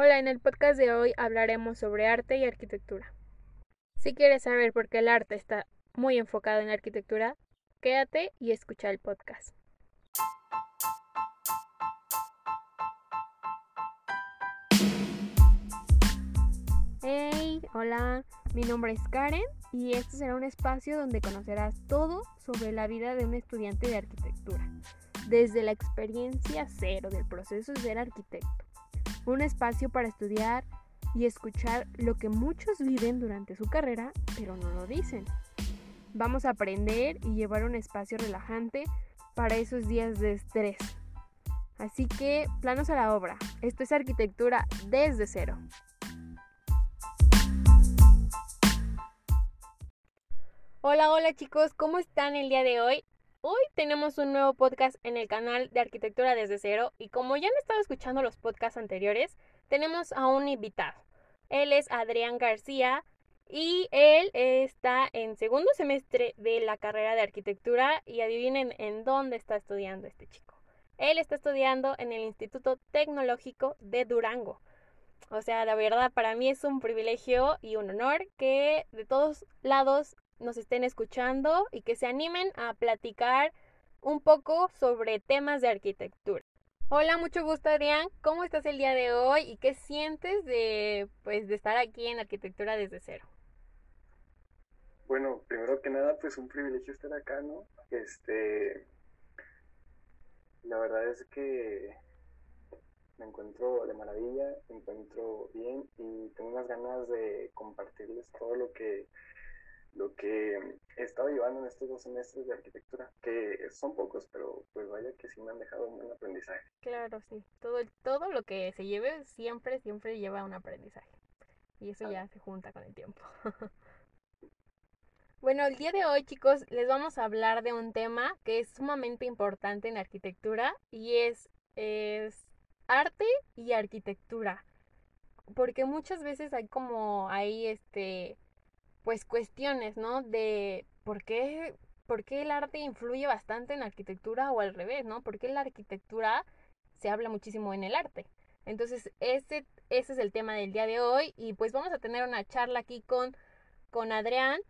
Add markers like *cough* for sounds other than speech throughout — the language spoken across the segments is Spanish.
Hola, en el podcast de hoy hablaremos sobre arte y arquitectura. Si quieres saber por qué el arte está muy enfocado en la arquitectura, quédate y escucha el podcast. Hey, hola, mi nombre es Karen y este será un espacio donde conocerás todo sobre la vida de un estudiante de arquitectura, desde la experiencia cero del proceso de ser arquitecto un espacio para estudiar y escuchar lo que muchos viven durante su carrera, pero no lo dicen. Vamos a aprender y llevar un espacio relajante para esos días de estrés. Así que, planos a la obra. Esto es arquitectura desde cero. Hola, hola chicos, ¿cómo están el día de hoy? Hoy tenemos un nuevo podcast en el canal de Arquitectura desde cero y como ya han estado escuchando los podcasts anteriores, tenemos a un invitado. Él es Adrián García y él está en segundo semestre de la carrera de arquitectura y adivinen en dónde está estudiando este chico. Él está estudiando en el Instituto Tecnológico de Durango. O sea, la verdad para mí es un privilegio y un honor que de todos lados nos estén escuchando y que se animen a platicar un poco sobre temas de arquitectura. Hola, mucho gusto Adrián, ¿cómo estás el día de hoy y qué sientes de pues de estar aquí en arquitectura desde cero? Bueno, primero que nada, pues un privilegio estar acá, ¿no? Este la verdad es que me encuentro de maravilla, me encuentro bien y tengo unas ganas de compartirles todo lo que lo que he estado llevando en estos dos semestres de arquitectura, que son pocos, pero pues vaya que sí me han dejado un buen aprendizaje. Claro, sí. Todo, todo lo que se lleve siempre, siempre lleva un aprendizaje. Y eso ya se junta con el tiempo. *laughs* bueno, el día de hoy, chicos, les vamos a hablar de un tema que es sumamente importante en arquitectura y es, es arte y arquitectura. Porque muchas veces hay como ahí este pues cuestiones, ¿no? De por qué, por qué el arte influye bastante en la arquitectura o al revés, ¿no? Porque la arquitectura se habla muchísimo en el arte. Entonces, ese, ese es el tema del día de hoy y pues vamos a tener una charla aquí con, con Adrián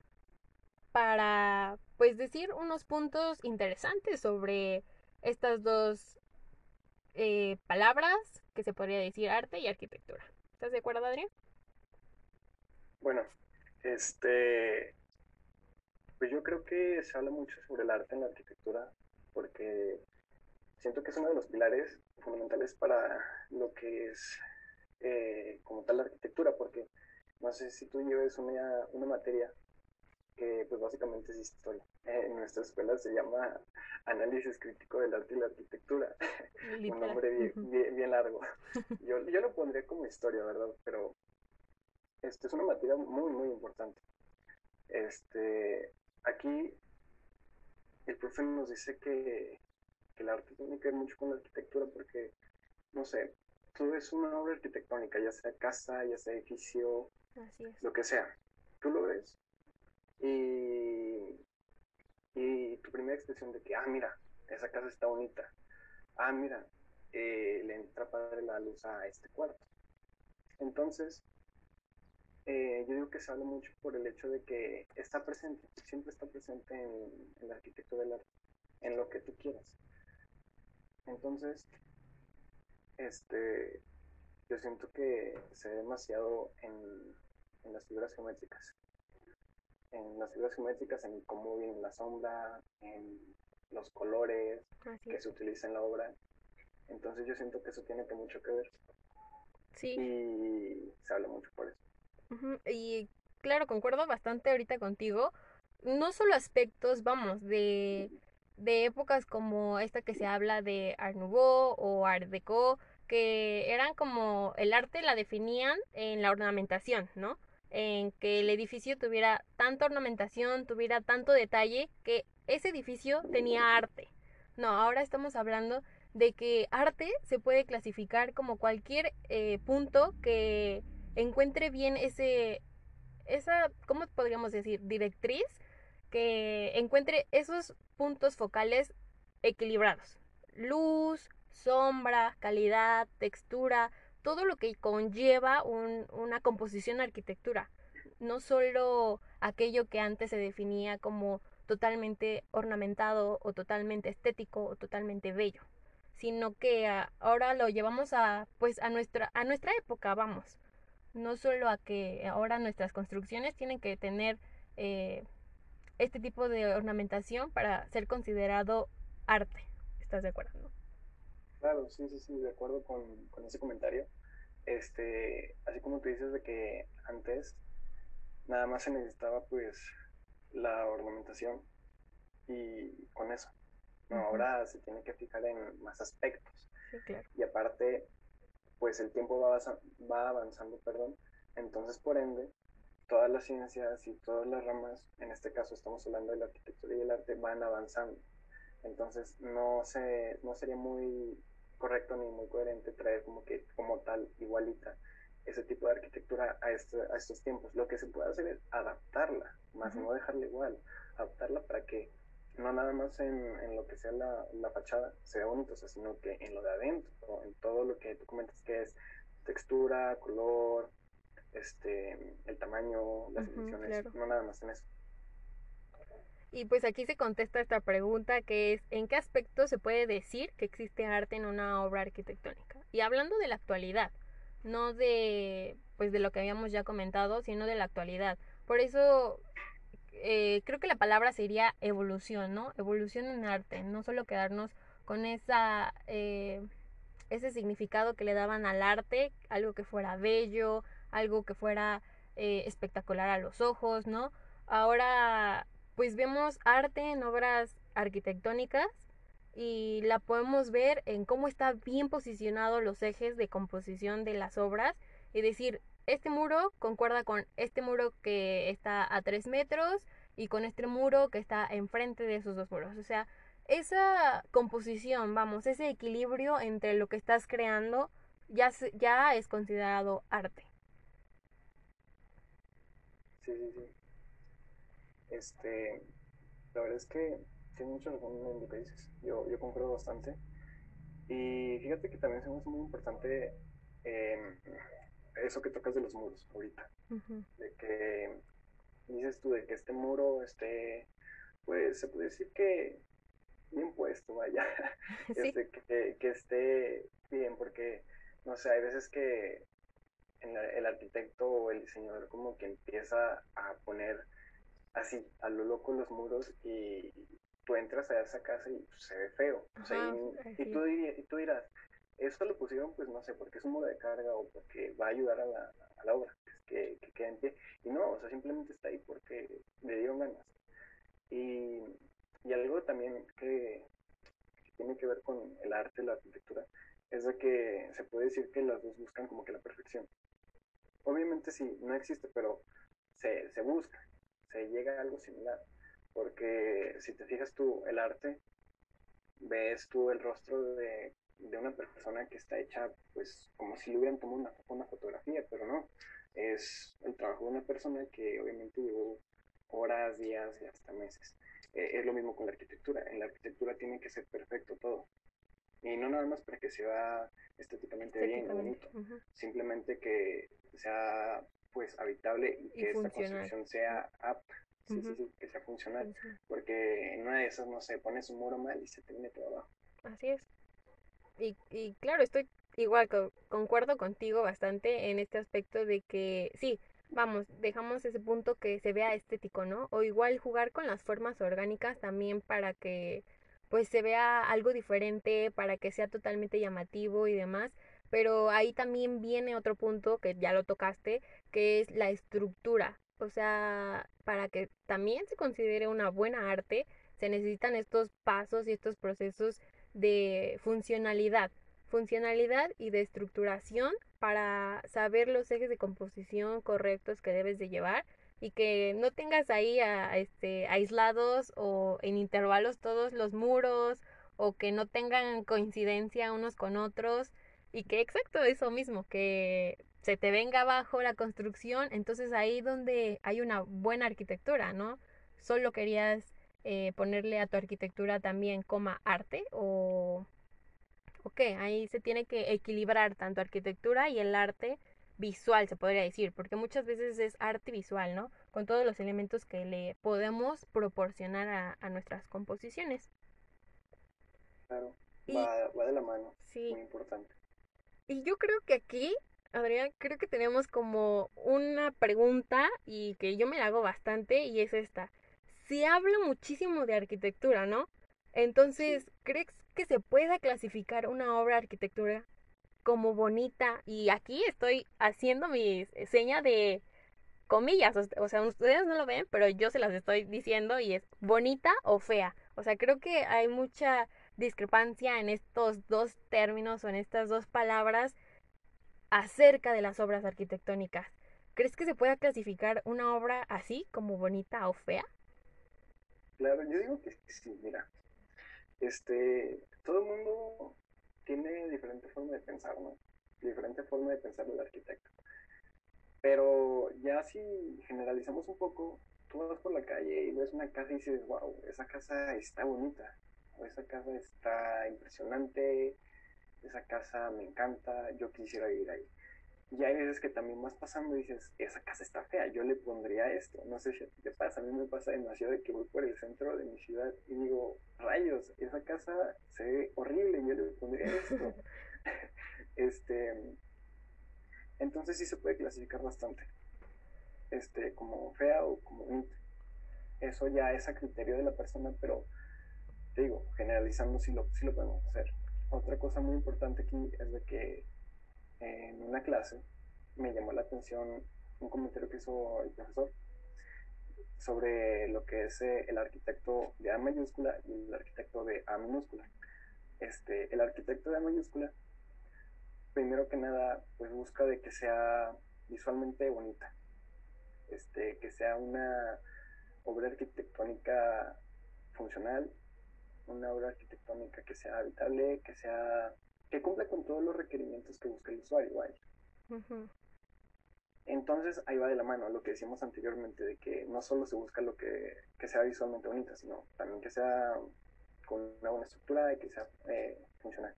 para pues decir unos puntos interesantes sobre estas dos eh, palabras que se podría decir arte y arquitectura. ¿Estás de acuerdo, Adrián? Bueno, este, pues yo creo que se habla mucho sobre el arte en la arquitectura porque siento que es uno de los pilares fundamentales para lo que es eh, como tal la arquitectura, porque no sé si tú lleves una, una materia que pues básicamente es historia. en nuestra escuela se llama análisis crítico del arte y la arquitectura, *laughs* un nombre bien, bien, largo. Yo, yo lo pondría como historia, ¿verdad? Pero este, es una materia muy, muy importante. Este, aquí el profe nos dice que, que el arte tiene que ver mucho con la arquitectura porque, no sé, tú ves una obra arquitectónica, ya sea casa, ya sea edificio, lo que sea. Tú lo ves y, y tu primera expresión de que, ah, mira, esa casa está bonita. Ah, mira, eh, le entra padre la luz a este cuarto. Entonces, eh, yo digo que se habla mucho por el hecho de que está presente, siempre está presente en, la arquitectura del arte, en lo que tú quieras. Entonces, este, yo siento que se ve demasiado en, las figuras geométricas. En las figuras geométricas, en cómo viene la sombra, en los colores que se utilizan en la obra. Entonces yo siento que eso tiene que mucho que ver. Sí. Y se habla mucho por eso. Y claro, concuerdo bastante ahorita contigo. No solo aspectos, vamos, de, de épocas como esta que se habla de Art Nouveau o Art Deco, que eran como el arte la definían en la ornamentación, ¿no? En que el edificio tuviera tanta ornamentación, tuviera tanto detalle, que ese edificio tenía arte. No, ahora estamos hablando de que arte se puede clasificar como cualquier eh, punto que encuentre bien ese, esa, ¿cómo podríamos decir? Directriz, que encuentre esos puntos focales equilibrados. Luz, sombra, calidad, textura, todo lo que conlleva una composición arquitectura, no solo aquello que antes se definía como totalmente ornamentado o totalmente estético o totalmente bello, sino que ahora lo llevamos a pues a nuestra a nuestra época, vamos. No solo a que ahora nuestras construcciones tienen que tener eh, este tipo de ornamentación para ser considerado arte. ¿Estás de acuerdo? Claro, sí, sí, sí, de acuerdo con, con ese comentario. Este, así como tú dices de que antes nada más se necesitaba pues la ornamentación y con eso. No, ahora se tiene que fijar en más aspectos. Y aparte, pues el tiempo va, va avanzando, perdón. Entonces, por ende, todas las ciencias y todas las ramas, en este caso estamos hablando de la arquitectura y el arte, van avanzando. Entonces, no, se, no sería muy correcto ni muy coherente traer como que como tal igualita ese tipo de arquitectura a, este, a estos tiempos. Lo que se puede hacer es adaptarla, más no dejarla igual, adaptarla para que no nada más en, en lo que sea la, la, fachada sea bonito, sino que en lo de adentro, en todo lo que tú comentas que es textura, color, este, el tamaño, las dimensiones, no nada más en eso. Y pues aquí se contesta esta pregunta que es ¿en qué aspecto se puede decir que existe arte en una obra arquitectónica? Y hablando de la actualidad, no de pues de lo que habíamos ya comentado, sino de la actualidad. Por eso eh, creo que la palabra sería evolución, ¿no? Evolución en arte, no solo quedarnos con esa eh, ese significado que le daban al arte, algo que fuera bello, algo que fuera eh, espectacular a los ojos, ¿no? Ahora pues vemos arte en obras arquitectónicas y la podemos ver en cómo está bien posicionado los ejes de composición de las obras y decir, este muro concuerda con este muro que está a tres metros y con este muro que está enfrente de esos dos muros. O sea, esa composición, vamos, ese equilibrio entre lo que estás creando ya, ya es considerado arte. Sí, sí, sí. Este, la verdad es que tiene mucho en lo que dices. Yo, yo concuerdo bastante. Y fíjate que también es muy importante em, eso que tocas de los muros ahorita. De que dices tú de que este muro esté, pues se puede decir que bien puesto, vaya. *laughs* Este, que, que, esté bien, porque, no sé, hay veces que el arquitecto o el diseñador como que empieza a poner así, a lo loco los muros y tú entras a esa casa y pues, se ve feo. y, tú, y, tú, dirás, esto lo pusieron pues no sé, porque es un muro de carga o porque va a ayudar a la, a la obra que, que quede en pie. Y no, o sea, simplemente está ahí porque le dieron ganas. Y, y algo también que, que, tiene que ver con el arte, la arquitectura, es de que se puede decir que las dos buscan como que la perfección. Obviamente sí, no existe, pero se, se busca se llega a algo similar. Porque si te fijas tú, el arte, ves tú el rostro de, una persona que está hecha pues como si le hubieran tomado una, una fotografía, pero no. Es el trabajo de una persona que obviamente llevó horas, días y hasta meses. Eh, es lo mismo con la arquitectura. En la arquitectura tiene que ser perfecto todo. Y no nada más para que sea estéticamente, bien, bonito. Simplemente que sea pues habitable y que esta construcción sea apta, que sea funcional, porque en una de esas, no sé, pones un muro mal y se te viene todo abajo. Así es. Y, y claro, estoy igual, concuerdo contigo bastante en este aspecto de que sí, vamos, dejamos ese punto que se vea estético, ¿no? O igual jugar con las formas orgánicas también para que pues se vea algo diferente, para que sea totalmente llamativo y demás. Pero ahí también viene otro punto que ya lo tocaste, que es la estructura. O sea, para que también se considere una buena arte, se necesitan estos pasos y estos procesos de funcionalidad. Funcionalidad y de estructuración para saber los ejes de composición correctos que debes de llevar y que no tengas ahí a, este, aislados o en intervalos todos los muros o que no tengan coincidencia unos con otros y que exacto eso mismo, que se te venga abajo la construcción, entonces ahí donde hay una buena arquitectura, ¿no? Solo querías eh, ponerle a tu arquitectura también coma arte o ok, ahí se tiene que equilibrar tanto arquitectura y el arte visual, se podría decir, porque muchas veces es arte visual, ¿no? Con todos los elementos que le podemos proporcionar a, nuestras composiciones. Claro, va, de la mano. Sí. Muy importante. Y yo creo que aquí, Adrián, creo que tenemos como una pregunta y que yo me la hago bastante y es esta. Se habla muchísimo de arquitectura, ¿no? Entonces, ¿crees que se pueda clasificar una obra de arquitectura como bonita? Y aquí estoy haciendo mi seña de comillas, o sea, ustedes no lo ven, pero yo se las estoy diciendo y es bonita o fea. O sea, creo que hay mucha discrepancia en estos dos términos o en estas dos palabras acerca de las obras arquitectónicas. ¿Crees que se pueda clasificar una obra así como bonita o fea? Claro, yo digo que sí, mira este, todo el mundo tiene diferente forma de pensar, ¿no? Diferente forma de pensar del arquitecto. Pero ya si generalizamos un poco, tú vas por la calle y ves una casa y dices, wow, esa casa está bonita, o esa casa está impresionante, esa casa me encanta, yo quisiera vivir ahí. Y hay veces que también vas pasando y dices, esa casa está fea, yo le pondría esto. No sé si te pasa, a mí me pasa demasiado de que voy por el centro de mi ciudad y digo, rayos, esa casa se ve horrible, yo le pondría esto. *laughs* *laughs* este, entonces sí se puede clasificar bastante, este, como fea o como bonita. Eso ya es a criterio de la persona, pero te digo, generalizando sí lo, sí lo podemos hacer. Otra cosa muy importante aquí es de que en una clase me llamó la atención un comentario que hizo el profesor sobre lo que es eh, el arquitecto de A mayúscula y el arquitecto de A minúscula. Este, el arquitecto de A mayúscula, primero que nada, pues busca de que sea visualmente bonita, este, que sea una obra arquitectónica funcional, una obra arquitectónica que sea habitable, que sea que cumpla con todos los requerimientos que busca el usuario, Entonces ahí va de la mano lo que decíamos anteriormente, de que no solo se busca lo que, sea visualmente bonita, sino también que sea con una buena estructura y que sea eh, funcional.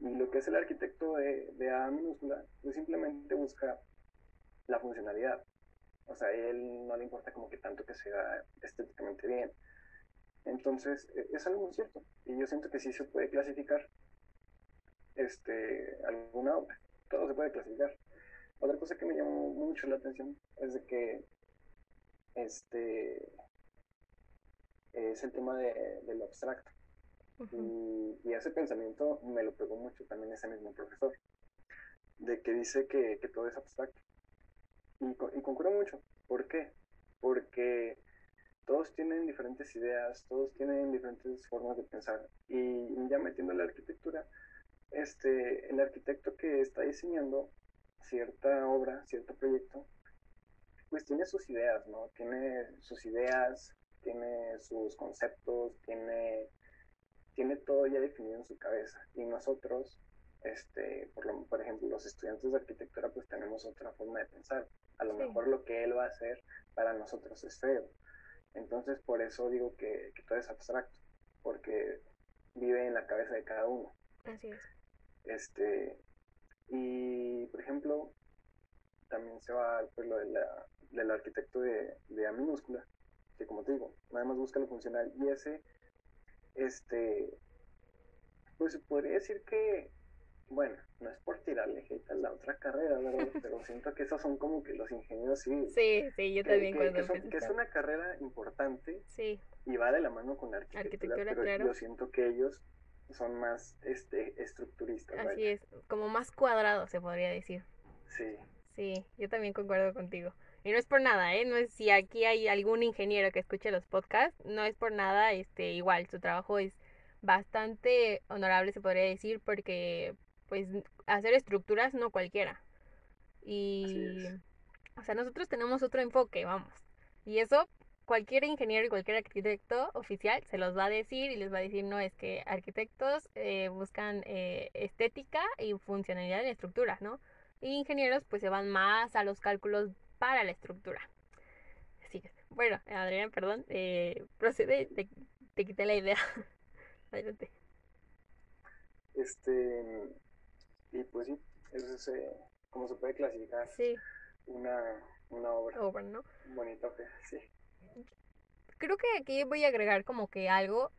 Y lo que es el arquitecto de, de A minúscula, pues simplemente busca la funcionalidad. O sea, a él no le importa como que tanto que sea estéticamente bien. Entonces, e, es algo muy cierto. Y yo siento que sí se puede clasificar este, alguna obra. Todo se puede clasificar. Otra cosa que me llamó mucho la atención es de que este es el tema de, lo abstracto. y, ese pensamiento me lo pegó mucho también ese mismo profesor, de que dice que, todo es abstracto. Y, y concuerdo mucho. ¿Por qué? Porque todos tienen diferentes ideas, todos tienen diferentes formas de pensar. Y ya metiendo la arquitectura, este, el arquitecto que está diseñando cierta obra, cierto proyecto, pues tiene sus ideas, ¿no? Tiene sus ideas, tiene sus conceptos, tiene, tiene todo ya definido en su cabeza. Y nosotros, este, por, lo, por ejemplo, los estudiantes de arquitectura, pues tenemos otra forma de pensar. A lo mejor lo que él va a hacer para nosotros es feo. Entonces, por eso digo que, que todo es abstracto, porque vive en la cabeza de cada uno. Así es. Este, y por ejemplo, también se va pues, lo de la, del arquitecto de, de A minúscula, que como te digo, nada más busca lo funcional. Y ese, este, pues se podría decir que, bueno, no es por tirarle hate a la otra carrera, ¿verdad? *laughs* Pero siento que esos son como que los ingenieros civiles. Sí, sí, yo también que, que, es una carrera importante. Sí. Y va de la mano con la arquitectura, pero claro. yo siento que ellos son más este, estructuristas. Así es, como más cuadrados se podría decir. Sí. Sí, yo también concuerdo contigo. Y no es por nada, ¿eh? No es si aquí hay algún ingeniero que escuche los podcasts, no es por nada, este, igual, su trabajo es bastante honorable, se podría decir, porque, pues, hacer estructuras no cualquiera. Y, o sea, nosotros tenemos otro enfoque, vamos. Y eso, cualquier ingeniero y cualquier arquitecto oficial se los va a decir y les va a decir, no, es que arquitectos eh, buscan eh, estética y funcionalidad en estructuras, ¿no? Y ingenieros pues se van más a los cálculos para la estructura. Así. Bueno, Adrián, perdón, eh, procede, te, quité la idea. *laughs* Adelante. Este, y pues sí, eso es eh, como se puede clasificar Sí, una, una obra obra, ¿no? bonita sí. Creo que aquí voy a agregar como que algo,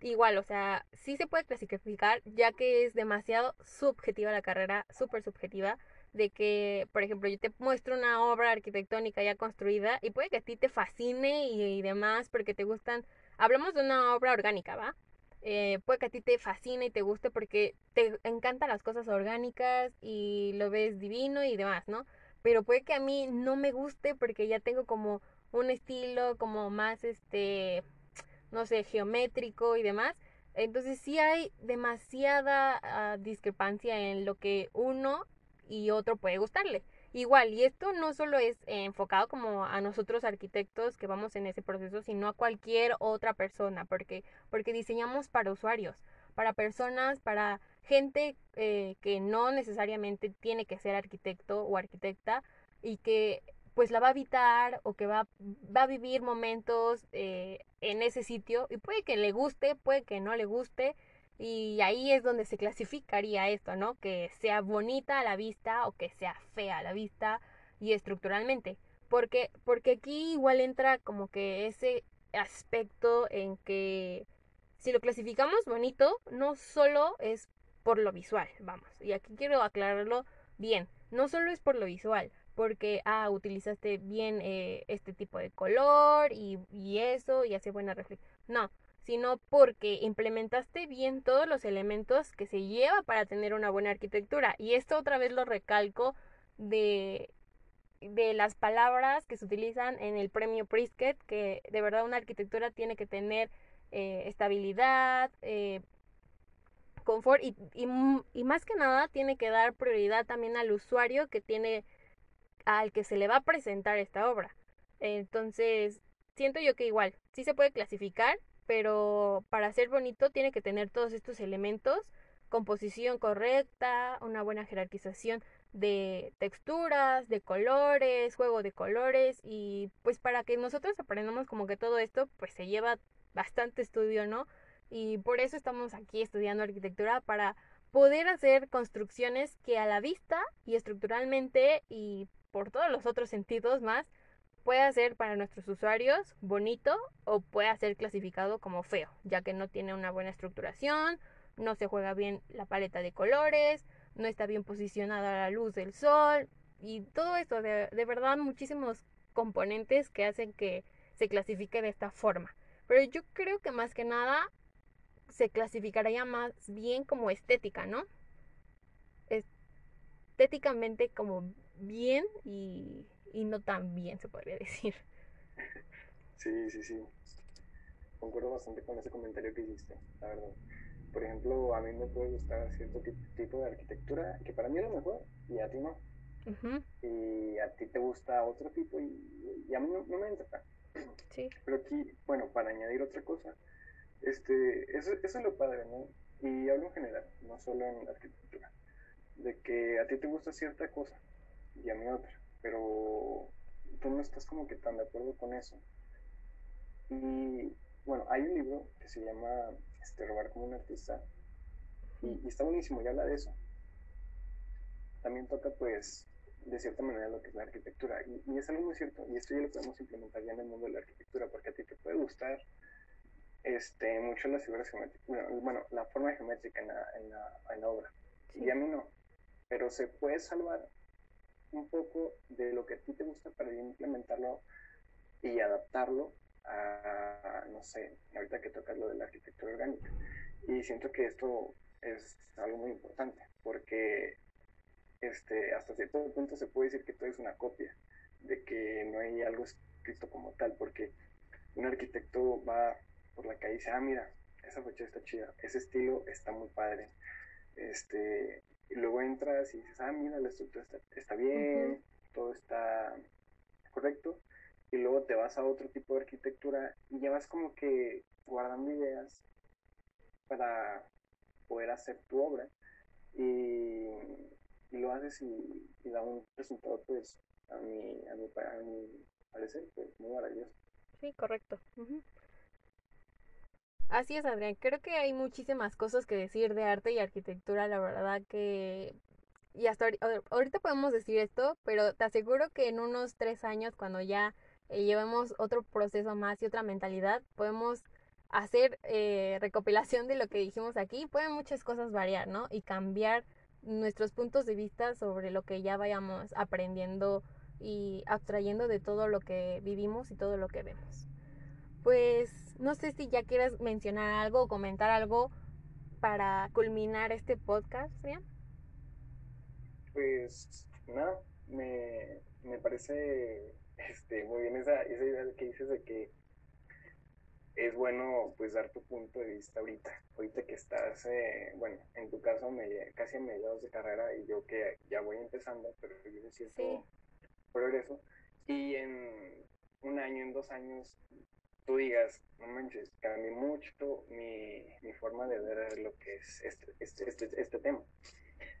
igual, o sea, sí se puede clasificar, ya que es demasiado subjetiva la carrera, súper subjetiva, de que, por ejemplo, yo te muestro una obra arquitectónica ya construida y puede que a ti te fascine y, y demás, porque te gustan, hablamos de una obra orgánica, ¿va? Eh, puede que a ti te fascine y te guste porque te encantan las cosas orgánicas y lo ves divino y demás, ¿no? Pero puede que a mí no me guste porque ya tengo como un estilo como más, este, no sé, geométrico y demás. Entonces sí hay demasiada ah, discrepancia en lo que uno y otro puede gustarle. Igual, y esto no solo es eh, enfocado como a nosotros arquitectos que vamos en ese proceso, sino a cualquier otra persona, porque, porque diseñamos para usuarios, para personas, para gente eh, que no necesariamente tiene que ser arquitecto o arquitecta y que pues la va a habitar o que va, va a vivir momentos eh, en ese sitio y puede que le guste, puede que no le guste y ahí es donde se clasificaría esto, ¿no? Que sea bonita a la vista o que sea fea a la vista y estructuralmente. Porque, porque aquí igual entra como que ese aspecto en que si lo clasificamos bonito, no solo es por lo visual, vamos. Y aquí quiero aclararlo bien. No solo es por lo visual, porque, ah, utilizaste bien eh, este tipo de color y, y eso y hace buena reflexión. No, sino porque implementaste bien todos los elementos que se lleva para tener una buena arquitectura. Y esto otra vez lo recalco de, de las palabras que se utilizan en el premio Pritzker, que de verdad una arquitectura tiene que tener eh, estabilidad, eh, confort y, y más que nada tiene que dar prioridad también al usuario que tiene al que se le va a presentar esta obra. Entonces, siento yo que igual, sí se puede clasificar, pero para ser bonito tiene que tener todos estos elementos, composición correcta, una buena jerarquización de texturas, de colores, juego de colores y pues para que nosotros aprendamos como que todo esto pues se lleva bastante estudio, ¿no? Y por eso estamos aquí estudiando arquitectura para poder hacer construcciones que a la vista y estructuralmente y por todos los otros sentidos más pueda ser para nuestros usuarios bonito o pueda ser clasificado como feo, ya que no tiene una buena estructuración, no se juega bien la paleta de colores, no está bien posicionada la luz del sol y todo esto, de, de verdad muchísimos componentes que hacen que se clasifique de esta forma. Pero yo creo que más que nada se clasificaría más bien como estética, ¿no? Estéticamente como bien y, y no tan bien, se podría decir. Sí, sí, sí. Concuerdo bastante con ese comentario que hiciste, la verdad. Por ejemplo, a mí me puede gustar cierto tipo de arquitectura que para mí es lo mejor y a ti no. Uh -huh. Y a ti te gusta otro tipo y, y a mí no, no, me entra. Sí. Pero aquí, bueno, para añadir otra cosa, este, eso, eso es lo padre, ¿no? Y hablo en general, no solo en arquitectura, de que a ti te gusta cierta cosa y a mí otra, pero tú no estás como que tan de acuerdo con eso. Y bueno, hay un libro que se llama este, Robar como un artista y, y, está buenísimo y habla de eso. También toca pues de cierta manera lo que es la arquitectura y, y, es algo muy cierto y esto ya lo podemos implementar ya en el mundo de la arquitectura porque a ti te puede gustar este, mucho las figuras geométricas, bueno, bueno, la forma geométrica en la, en la, en la obra sí. y a mí no, pero se puede salvar un poco de lo que a ti te gusta para implementarlo y adaptarlo a, no sé, ahorita que tocas lo de la arquitectura orgánica. Y siento que esto es algo muy importante, porque este, hasta cierto punto se puede decir que todo es una copia, de que no hay algo escrito como tal, porque un arquitecto va por la calle y dice, ah, mira, esa fachada está chida, ese estilo está muy padre. Este, y luego entras y dices, ah, mira, la estructura está, está bien, uh -huh. todo está correcto, y luego te vas a otro tipo de arquitectura y ya vas como que guardando ideas para poder hacer tu obra y, y lo haces y, y, da un resultado pues a mi, a mi, a mi parecer pues muy maravilloso. Sí, correcto. Uh -huh. Así es, Adrián. Creo que hay muchísimas cosas que decir de arte y arquitectura, la verdad que... Y hasta ahorita podemos decir esto, pero te aseguro que en unos tres años, cuando ya eh, llevemos otro proceso más y otra mentalidad, podemos hacer eh, recopilación de lo que dijimos aquí. Pueden muchas cosas variar, ¿no? Y cambiar nuestros puntos de vista sobre lo que ya vayamos aprendiendo y abstrayendo de todo lo que vivimos y todo lo que vemos. Pues no sé si ya quieres mencionar algo o comentar algo para culminar este podcast, ¿bien? Pues nada, me, me parece este, muy bien esa, esa idea que dices de que es bueno pues dar tu punto de vista ahorita, ahorita que estás, eh, bueno, en tu caso me, casi a mediados de carrera y yo que ya voy empezando, pero yo sé cierto progreso, y en un año, en dos años, tú digas, no manches, cambié mucho mi, mi forma de ver lo que es este, este, este, este tema,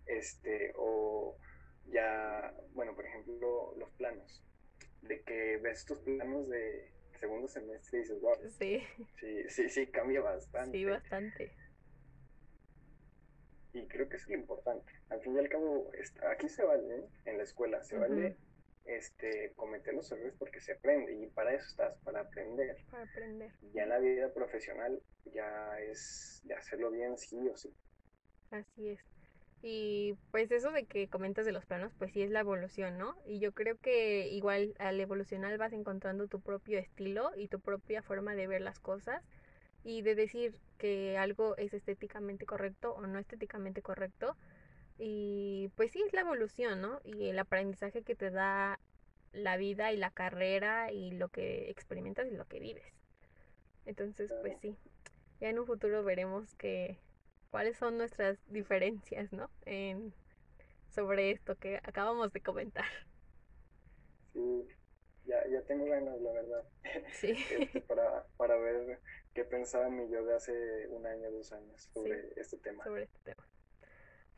este, o ya, bueno, por ejemplo, los planos, de que ves tus planos de segundo semestre y dices, wow. Sí. Sí, sí, sí, cambia bastante. Sí, bastante. Y creo que es lo importante. Al fin y al cabo, aquí se vale, ¿eh? en la escuela, se vale este, cometer los errores porque se aprende y para eso estás, para aprender. Para aprender. Ya en la vida profesional ya es de hacerlo bien sí o sí. Así es. Y pues eso de que comentas de los planos, pues sí es la evolución, ¿no? Y yo creo que igual al evolucionar vas encontrando tu propio estilo y tu propia forma de ver las cosas y de decir que algo es estéticamente correcto o no estéticamente correcto. Y pues sí es la evolución, ¿no? Y el aprendizaje que te da la vida y la carrera y lo que experimentas y lo que vives. Entonces, pues sí, ya en un futuro veremos que cuáles son nuestras *laughs* diferencias, ¿no? En, sobre esto que acabamos de comentar. Sí, ya, ya tengo ganas, la verdad. *laughs* Sí. Este, para, para ver qué pensaba mi yo de hace un año, dos años sobre este tema. Sobre este tema.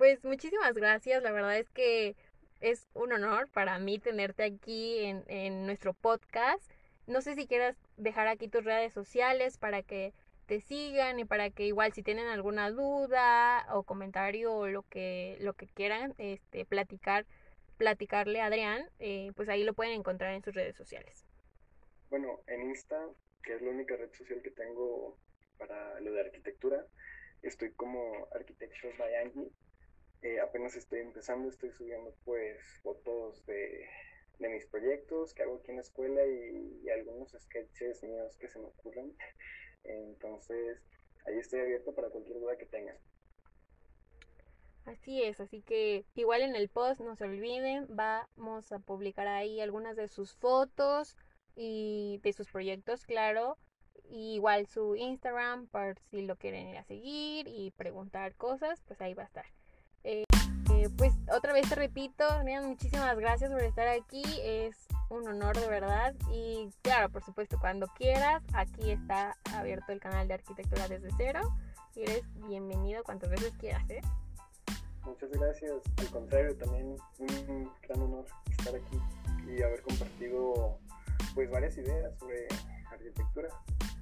Pues muchísimas gracias, la verdad es que es un honor para mí tenerte aquí en, en nuestro podcast. No sé si quieras dejar aquí tus redes sociales para que te sigan y para que igual si tienen alguna duda o comentario o lo que, lo que quieran este, platicar, platicarle a Adrián, eh, pues ahí lo pueden encontrar en sus redes sociales. Bueno, en Insta, que es la única red social que tengo para lo de arquitectura, estoy como Architectures by Angie. Eh, apenas estoy empezando, estoy subiendo pues fotos de, de mis proyectos que hago aquí en la escuela y, y algunos sketches míos que se me ocurren. Entonces, ahí estoy abierto para cualquier duda que tengan. Así es, así que igual en el post no se olviden, vamos a publicar ahí algunas de sus fotos y de sus proyectos, claro. Y igual su Instagram, por si lo quieren ir a seguir y preguntar cosas, pues ahí va a estar. Eh, eh, pues otra vez te repito, muchísimas gracias por estar aquí. Es un honor de verdad. Y claro, por supuesto, cuando quieras, aquí está abierto el canal de arquitectura desde cero. Y eres bienvenido cuantas veces quieras, ¿eh? Muchas gracias. Al contrario, también un gran honor estar aquí y haber compartido pues varias ideas sobre arquitectura.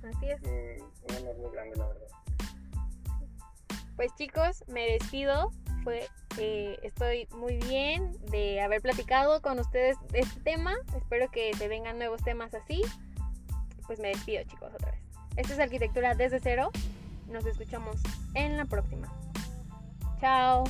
Así es. Un, honor muy grande, la verdad. Pues chicos, me despido. Eh, estoy muy bien de haber platicado con ustedes de este tema. Espero que se vengan nuevos temas así. Pues me despido chicos otra vez. Esto es Arquitectura desde cero. Nos escuchamos en la próxima. Chao.